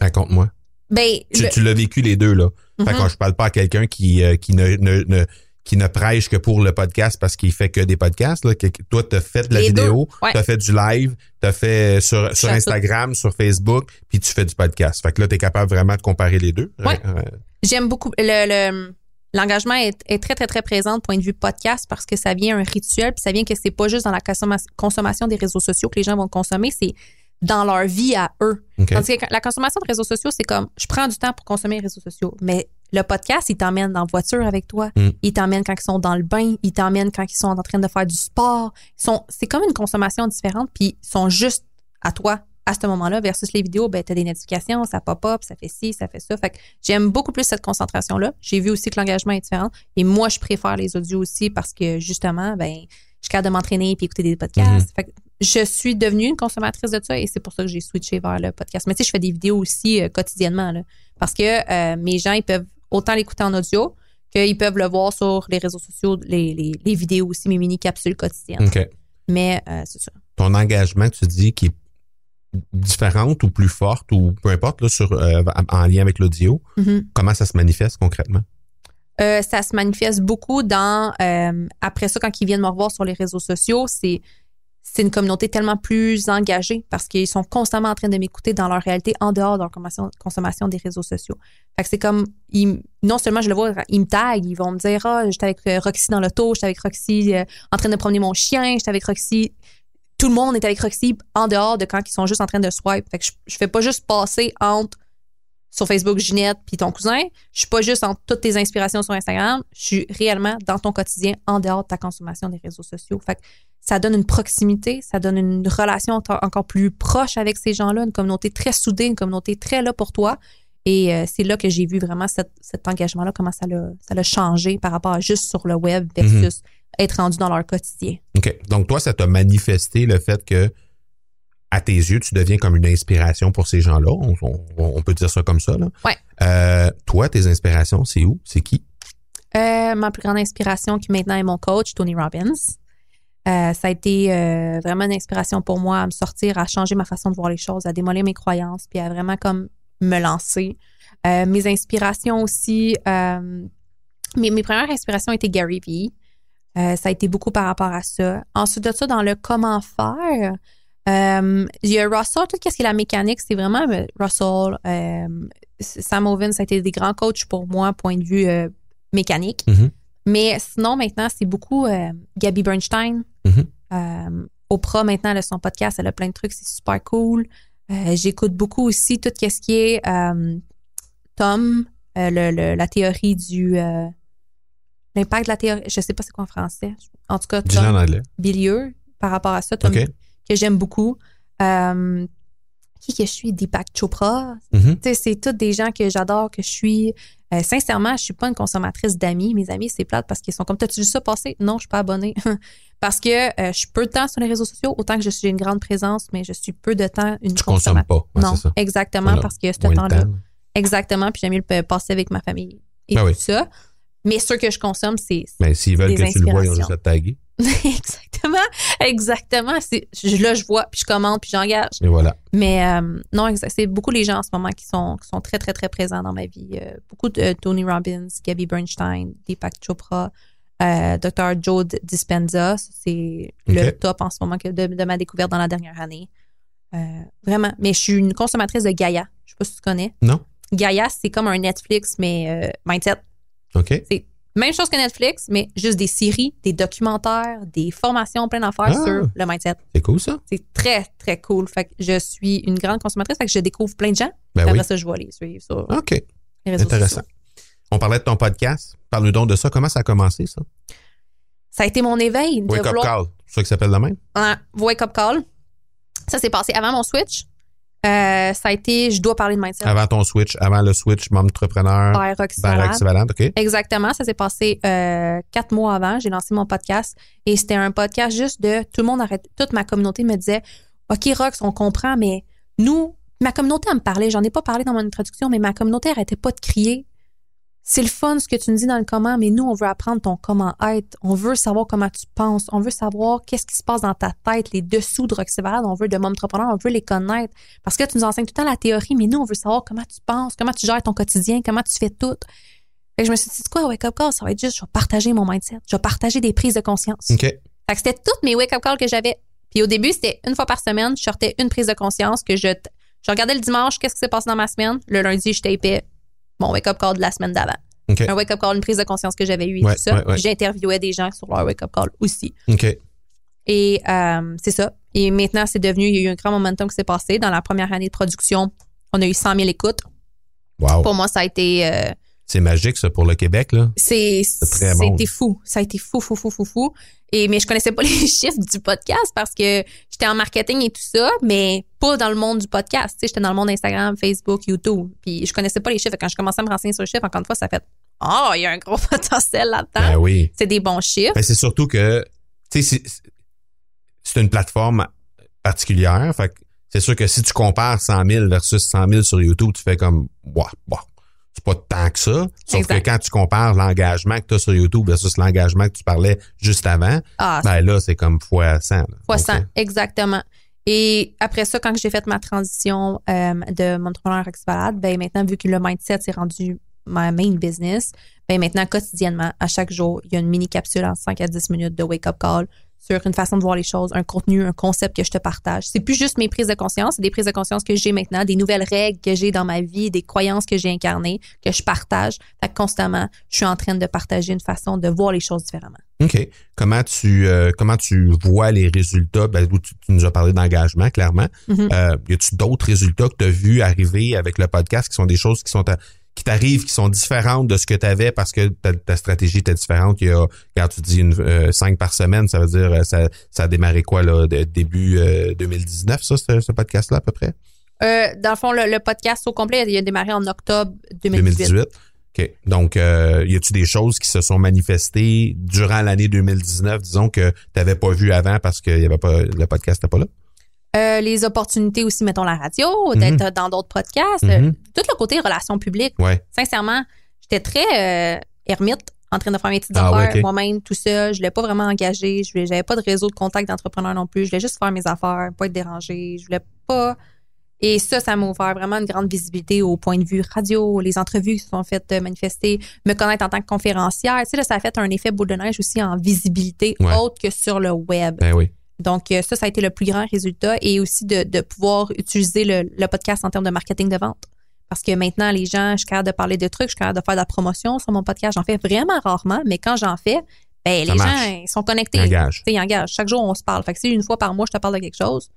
[SPEAKER 2] Raconte-moi.
[SPEAKER 3] Ben,
[SPEAKER 2] Tu,
[SPEAKER 3] le-
[SPEAKER 2] tu l'as vécu les deux, là. Fait
[SPEAKER 3] Mhm.
[SPEAKER 2] que je parle pas à quelqu'un qui, euh, qui ne, ne, ne- qui ne prêche que pour le podcast parce qu'il fait que des podcasts. Là. Que- que- toi, tu as fait de la
[SPEAKER 3] Les
[SPEAKER 2] vidéo,
[SPEAKER 3] ouais.
[SPEAKER 2] tu as fait du live, tu as fait sur, sur
[SPEAKER 3] fais
[SPEAKER 2] Instagram, sur Facebook, puis tu fais du podcast. Fait que là, tu es capable vraiment de comparer les deux.
[SPEAKER 3] Ouais.
[SPEAKER 2] Euh,
[SPEAKER 3] J'aime beaucoup. Le, le- l'engagement est, est très, très, très présent du point de vue podcast parce que ça vient un rituel, puis ça vient que c'est pas juste dans la consomma- consommation des réseaux sociaux que les gens vont consommer, c'est dans leur vie à eux.
[SPEAKER 2] OK.
[SPEAKER 3] Tandis que la consommation de réseaux sociaux, c'est comme je prends du temps pour consommer les réseaux sociaux. Mais le podcast, il t'emmène dans la voiture avec toi.
[SPEAKER 2] Mm.
[SPEAKER 3] Il t'emmène quand ils sont dans le bain. Il t'emmène quand ils sont en train de faire du sport. C'est comme une consommation différente, puis ils sont juste à toi à ce moment-là versus les vidéos, ben, t'as des notifications, ça pop-up, ça fait ci, ça fait ça. Fait que j'aime beaucoup plus cette concentration-là. J'ai vu aussi que l'engagement est différent. Et moi, je préfère les audios aussi parce que justement, ben, je suis capable de m'entraîner puis écouter des podcasts. Fait que je suis devenue une consommatrice de ça et c'est pour ça que j'ai switché vers le podcast. Mais tu sais, je fais des vidéos aussi euh, quotidiennement là, parce que euh, mes gens, ils peuvent autant l'écouter en audio qu'ils peuvent le voir sur les réseaux sociaux, les, les, les vidéos aussi, mes mini-capsules quotidiennes. Mais euh, c'est ça.
[SPEAKER 2] Ton engagement, tu dis, qui est différente ou plus forte ou peu importe, là, sur, en lien avec l'audio,
[SPEAKER 3] Mhm.
[SPEAKER 2] comment ça se manifeste concrètement?
[SPEAKER 3] Euh, ça se manifeste beaucoup dans euh, après ça quand ils viennent me revoir sur les réseaux sociaux, c'est c'est une communauté tellement plus engagée parce qu'ils sont constamment en train de m'écouter dans leur réalité en dehors de leur consommation, des réseaux sociaux. Fait que c'est comme ils- non seulement je le vois, ils me taguent, ils vont me dire ah j'étais avec euh, Roxy dans l'auto, j'étais avec Roxy en train de promener mon chien, j'étais avec Roxy. Tout le monde est avec Roxy en dehors de quand ils sont juste en train de swipe. Fait que je, je fais pas juste passer entre sur Facebook Ginette puis ton cousin. Je suis pas juste en toutes tes inspirations sur Instagram. Je suis réellement dans ton quotidien en dehors de ta consommation des réseaux sociaux. Fait que ça donne une proximité, ça donne une relation encore plus proche avec ces gens-là, une communauté très soudée, une communauté très là pour toi. Et euh, c'est là que j'ai vu vraiment cet, cet engagement-là, comment ça l'a, ça l'a changé par rapport à juste sur le web versus être rendu dans leur quotidien.
[SPEAKER 2] OK. Donc, toi, ça t'a manifesté le fait que, à tes yeux, tu deviens comme une inspiration pour ces gens-là. On, on- on peut dire ça comme ça, là.
[SPEAKER 3] Ouais.
[SPEAKER 2] Euh, toi, tes inspirations, c'est où? C'est qui?
[SPEAKER 3] Euh, ma plus grande inspiration, qui maintenant est mon coach, Tony Robbins. Euh, ça a été vraiment une inspiration pour moi à me sortir, à changer ma façon de voir les choses, à démolir mes croyances, puis à vraiment comme me lancer. Mes inspirations aussi, mes, mes premières inspirations étaient Gary Vee. Ça a été beaucoup par rapport à ça. Ensuite de ça, dans le comment faire, euh, il y a Russell, tout ce qui est la mécanique, c'est vraiment euh, Russell, euh, Sam Owen, ça a été des grands coachs pour moi, point de vue euh, mécanique.
[SPEAKER 2] Mhm.
[SPEAKER 3] Mais sinon, maintenant, c'est beaucoup Gabby Bernstein.
[SPEAKER 2] Mhm.
[SPEAKER 3] Euh, Oprah, maintenant, elle a son podcast, elle a plein de trucs, c'est super cool. J'écoute beaucoup aussi tout ce qui est Tom, le, le- la théorie du... L'impact de la théorie, je sais pas c'est quoi en français. En tout cas,
[SPEAKER 2] en
[SPEAKER 3] Tom
[SPEAKER 2] anglais.
[SPEAKER 3] Bilieu, par rapport à ça, Tom. Que j'aime beaucoup. Euh, qui que je suis? Deepak Chopra,
[SPEAKER 2] Mhm.
[SPEAKER 3] sais, c'est tous des gens que j'adore, que je suis. Euh, sincèrement, je suis pas une consommatrice d'amis. Mes amis, c'est plate parce qu'ils sont comme, t'as-tu vu ça passer? Non, je suis pas abonnée. parce que euh, je suis peu de temps sur les réseaux sociaux, autant que je suis une grande présence, mais je suis peu de temps une
[SPEAKER 2] Tu consommes pas. Ouais,
[SPEAKER 3] non,
[SPEAKER 2] c'est ça.
[SPEAKER 3] exactement,
[SPEAKER 2] Voilà.
[SPEAKER 3] parce que ce temps-là.
[SPEAKER 2] temps.
[SPEAKER 3] Exactement, puis j'aime mieux le passer avec ma famille et
[SPEAKER 2] Ben
[SPEAKER 3] tout
[SPEAKER 2] oui.
[SPEAKER 3] ça. Mais ce que je consomme, c'est
[SPEAKER 2] Mais s'ils veulent que tu le vois, ils ont juste à taguer.
[SPEAKER 3] exactement, exactement. Je- là, je vois, puis je commande, puis j'engage.
[SPEAKER 2] Et voilà.
[SPEAKER 3] Mais euh, non, exact. C'est beaucoup les gens en ce moment qui sont, qui sont très, très, très présents dans ma vie. Euh, beaucoup de euh, Tony Robbins, Gabby Bernstein, Deepak Chopra, euh, Dr. Joe Dispenza. C'est le top en ce moment que de, de ma découverte dans la dernière année. Vraiment. Mais je suis une consommatrice de Gaia. Je sais pas si tu connais.
[SPEAKER 2] Non?
[SPEAKER 3] Gaia, c'est comme un Netflix, mais mindset.
[SPEAKER 2] OK.
[SPEAKER 3] C'est même chose que Netflix, mais juste des séries, des documentaires, des formations, plein d'affaires
[SPEAKER 2] Ah.
[SPEAKER 3] sur le mindset.
[SPEAKER 2] C'est cool, ça?
[SPEAKER 3] C'est très, très cool. Fait que je suis une grande consommatrice, fait que je découvre plein de gens.
[SPEAKER 2] Ben
[SPEAKER 3] Après
[SPEAKER 2] oui.
[SPEAKER 3] ça, je vais les suivre sur
[SPEAKER 2] OK.
[SPEAKER 3] les réseaux
[SPEAKER 2] Intéressant.
[SPEAKER 3] sociaux.
[SPEAKER 2] On parlait de ton podcast. Parle-nous donc de ça. Comment ça a commencé, ça?
[SPEAKER 3] Ça a été mon éveil
[SPEAKER 2] Wake Up
[SPEAKER 3] vouloir...
[SPEAKER 2] Call. C'est ça qui s'appelle de même?
[SPEAKER 3] Wake Up Call. Ça s'est passé avant mon switch. Euh, ça a été, je dois parler de mindset.
[SPEAKER 2] Avant ton switch, avant le switch, membre entrepreneur,
[SPEAKER 3] Vers Roxy
[SPEAKER 2] vers
[SPEAKER 3] Salade.
[SPEAKER 2] Oxyvalent, OK?
[SPEAKER 3] Exactement, ça s'est passé euh, quatre mois avant. J'ai lancé mon podcast et c'était un podcast juste de tout le monde arrête, toute ma communauté me disait OK Rox, on comprend, mais nous, Ma communauté, elle me parlait. J'en ai pas parlé dans mon introduction, mais ma communauté arrêtait pas de crier. C'est le fun ce que tu nous dis dans le comment, mais nous, on veut apprendre ton comment être. On veut savoir comment tu penses. On veut savoir qu'est-ce qui se passe dans ta tête, les dessous de Roxyvalade. On veut de entrepreneur, on veut les connaître. Parce que tu nous enseignes tout le temps la théorie, mais nous, on veut savoir comment tu penses, comment tu gères ton quotidien, comment tu fais tout. Fait que je me suis dit, quoi, Wake Up Call, ça va être juste, je vais partager mon mindset. Je vais partager des prises de conscience.
[SPEAKER 2] OK.
[SPEAKER 3] Fait que c'était toutes mes Wake Up Calls que j'avais. Puis au début, c'était une fois par semaine, je sortais une prise de conscience que je, je regardais le dimanche, qu'est-ce qui s'est passé dans ma semaine? Le lundi, je tapais mon Wake Up Call de la semaine d'avant. Un Wake Up Call, une prise de conscience que j'avais eue et
[SPEAKER 2] Ouais,
[SPEAKER 3] tout ça.
[SPEAKER 2] ouais,
[SPEAKER 3] J'interviewais des gens sur leur Wake Up Call aussi. Et euh, c'est ça. Et maintenant, c'est devenu, il y a eu un grand momentum qui s'est passé. Dans la première année de production, on a eu 100 000 écoutes.
[SPEAKER 2] Wow.
[SPEAKER 3] Pour moi, ça a été... euh,
[SPEAKER 2] C'est magique, ça, pour le Québec, là.
[SPEAKER 3] c'est
[SPEAKER 2] bon.
[SPEAKER 3] été fou ça a été fou fou fou fou fou et mais je connaissais pas les chiffres du podcast parce que j'étais en marketing et tout ça mais pas dans le monde du podcast. Tu sais j'étais dans le monde Instagram Facebook YouTube. Puis je connaissais pas les chiffres. Quand je commençais à me renseigner sur les chiffres encore une fois ça fait oh il y a un gros potentiel là-dedans.
[SPEAKER 2] Ben oui.
[SPEAKER 3] c'est des bons chiffres.
[SPEAKER 2] Ben, c'est surtout que, tu sais, c'est- une plateforme particulière. Fait que c'est sûr que si tu compares 100 000 versus 100 000 sur YouTube, tu fais comme, ouais, bon, c'est pas tant que ça. Sauf
[SPEAKER 3] Exact.
[SPEAKER 2] que quand tu compares l'engagement que tu as sur YouTube versus l'engagement que tu parlais juste avant,
[SPEAKER 3] ah
[SPEAKER 2] ben là, c'est comme fois 100. là.
[SPEAKER 3] fois
[SPEAKER 2] Donc,
[SPEAKER 3] 100,
[SPEAKER 2] euh,
[SPEAKER 3] exactement. Et après ça, quand j'ai fait ma transition euh, de mon entrepreneur Roxyvalade, ben maintenant, vu que le mindset s'est rendu ma main business, ben maintenant, quotidiennement, à chaque jour, il y a une mini capsule en 5 à 10 minutes de wake-up call sur une façon de voir les choses, un contenu, un concept que je te partage. C'est plus juste mes prises de conscience, c'est des prises de conscience que j'ai maintenant, des nouvelles règles que j'ai dans ma vie, des croyances que j'ai incarnées, que je partage. Fait que constamment, je suis en train de partager une façon de voir les choses différemment.
[SPEAKER 2] OK. Comment tu euh, comment tu vois les résultats? Ben, tu, tu nous as parlé d'engagement, clairement.
[SPEAKER 3] Mhm.
[SPEAKER 2] Euh, y a-tu d'autres résultats que tu as vus arriver avec le podcast qui sont des choses qui sont à- qui t'arrivent, qui sont différentes de ce que tu avais parce que ta, ta stratégie était différente. Il y a, quand tu dis une, euh, cinq par semaine, ça veut dire euh, ça, ça a démarré quoi là, de- début euh, 2019, ça, ce, ce podcast-là à peu près?
[SPEAKER 3] Euh, dans le fond, le, le podcast au complet, il a démarré en octobre 2018.
[SPEAKER 2] 2018. OK. Donc, euh, y a-tu des choses qui se sont manifestées durant l'année 2019, disons, que tu n'avais pas vu avant parce que y avait pas, le podcast n'était pas là?
[SPEAKER 3] Euh, les opportunités aussi, mettons la radio, d'être dans d'autres podcasts.
[SPEAKER 2] Mhm.
[SPEAKER 3] Euh, Tout le côté relations publiques.
[SPEAKER 2] Ouais.
[SPEAKER 3] Sincèrement, j'étais très euh, ermite en train de faire mes petites
[SPEAKER 2] Ah ouais,
[SPEAKER 3] affaires moi-même, tout seul. Je voulais pas vraiment engager. Je j'avais pas de réseau de contact d'entrepreneurs non plus. Je voulais juste faire mes affaires, pas être dérangée. Je voulais pas. Et ça, ça m'a ouvert vraiment une grande visibilité au point de vue radio, les entrevues qui se sont faites manifester, me connaître en tant que conférencière. Tu sais, là, ça a fait un effet boule de neige aussi en visibilité
[SPEAKER 2] Ouais.
[SPEAKER 3] autre que sur le web.
[SPEAKER 2] Ben oui.
[SPEAKER 3] Donc, euh, ça, ça a été le plus grand résultat et aussi de, de pouvoir utiliser le, le podcast en termes de marketing de vente. Parce que maintenant, les gens, je suis capable de parler de trucs, je suis capable de faire de la promotion sur mon podcast. J'en fais vraiment rarement, mais quand j'en fais, ben,
[SPEAKER 2] Ça
[SPEAKER 3] les
[SPEAKER 2] marche.
[SPEAKER 3] gens, ils sont connectés.
[SPEAKER 2] Ils engagent.
[SPEAKER 3] Ils engagent. Chaque jour, on se parle. Fait que si une fois par mois, je te parle de quelque chose,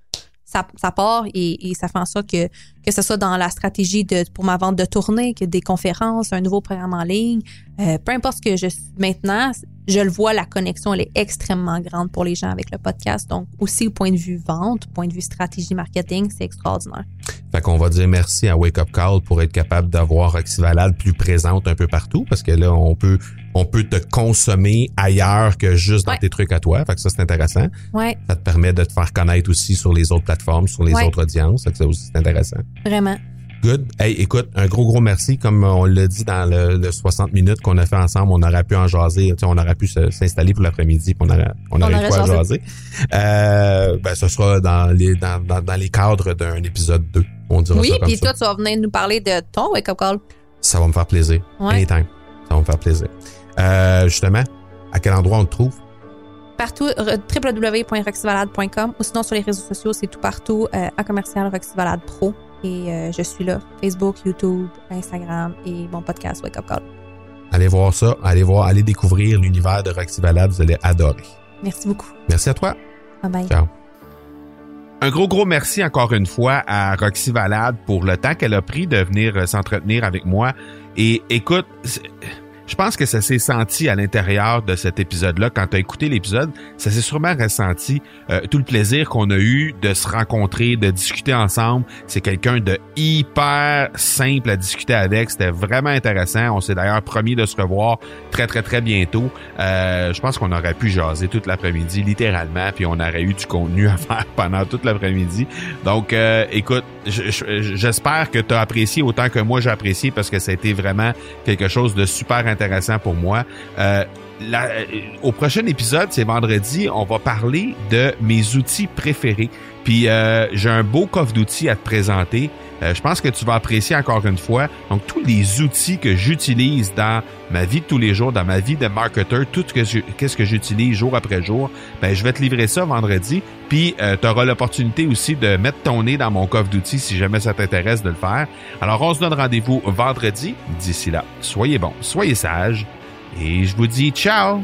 [SPEAKER 3] ça, ça part et, et ça fait en sorte que, que ce soit dans la stratégie de, pour ma vente de tournée, que des conférences, un nouveau programme en ligne, euh, peu importe ce que je maintenant, je le vois, la connexion, elle est extrêmement grande pour les gens avec le podcast. Donc, aussi au point de vue vente, point de vue stratégie marketing, c'est extraordinaire.
[SPEAKER 2] Fait qu'on va dire merci à Wake Up Call pour être capable d'avoir Roxyvalade plus présente un peu partout parce que là, on peut, on peut te consommer ailleurs que juste dans
[SPEAKER 3] Ouais.
[SPEAKER 2] tes trucs à toi. Fait que ça, c'est intéressant.
[SPEAKER 3] Ouais,
[SPEAKER 2] Ça te permet de te faire connaître aussi sur les autres plateformes, sur les
[SPEAKER 3] Ouais.
[SPEAKER 2] autres audiences. Fait que ça aussi, c'est intéressant.
[SPEAKER 3] vraiment.
[SPEAKER 2] Good. Hey, écoute, un gros, gros merci. Comme on l'a dit dans le, le 60 minutes qu'on a fait ensemble, on aurait pu en jaser. On aurait pu s'installer pour l'après-midi, on aurait, on aurait,
[SPEAKER 3] aurait
[SPEAKER 2] quoi à
[SPEAKER 3] jasé.
[SPEAKER 2] jaser. Euh, ben, ce sera dans les, dans, dans, dans les cadres d'un épisode 2. On dira
[SPEAKER 3] Oui, puis toi, tu vas venir nous parler de ton wake-up call.
[SPEAKER 2] Ça va me faire plaisir.
[SPEAKER 3] Ouais.
[SPEAKER 2] Anytime. Ça va me faire plaisir. Euh, justement, à quel endroit on te trouve?
[SPEAKER 3] Partout, re- www.roxyvalade.com ou sinon sur les réseaux sociaux, c'est tout partout euh, à commercial Roxyvalade Pro. Et euh, je suis là. Facebook, YouTube, Instagram et mon podcast Wake Up Call.
[SPEAKER 2] Allez voir ça. Allez voir, allez découvrir l'univers de Roxy Valade. Vous allez adorer.
[SPEAKER 3] Merci beaucoup.
[SPEAKER 2] Merci à toi.
[SPEAKER 3] Bye bye.
[SPEAKER 2] Ciao.
[SPEAKER 4] Un gros, gros merci encore une fois à Roxy Valade pour le temps qu'elle a pris de venir euh, s'entretenir avec moi. Et écoute, c'est-
[SPEAKER 2] je pense que ça s'est senti à l'intérieur de cet épisode-là. Quand tu as écouté l'épisode, ça s'est sûrement ressenti euh, tout le plaisir qu'on a eu de se rencontrer, de discuter ensemble. C'est quelqu'un de hyper simple à discuter avec. C'était vraiment intéressant. On s'est d'ailleurs promis de se revoir très, très, très bientôt. Euh, je pense qu'on aurait pu jaser toute l'après-midi, littéralement, puis on aurait eu du contenu à faire pendant toute l'après-midi. Donc, euh, écoute, j'espère que tu as apprécié autant que moi j'ai apprécié parce que ça a été vraiment quelque chose de super intéressant pour moi. Euh, au prochain épisode, c'est vendredi, on va parler de mes outils préférés. Puis euh, j'ai un beau coffre d'outils à te présenter. Euh, je pense que tu vas apprécier encore une fois. Donc tous les outils que j'utilise dans ma vie de tous les jours, dans ma vie de marketeur, tout ce qu'est-ce que j'utilise jour après jour, ben je vais te livrer ça vendredi. Puis euh, tu auras l'opportunité aussi de mettre ton nez dans mon coffre d'outils si jamais ça t'intéresse de le faire. Alors on se donne rendez-vous vendredi. D'ici là, soyez bons, soyez sages et je vous dis ciao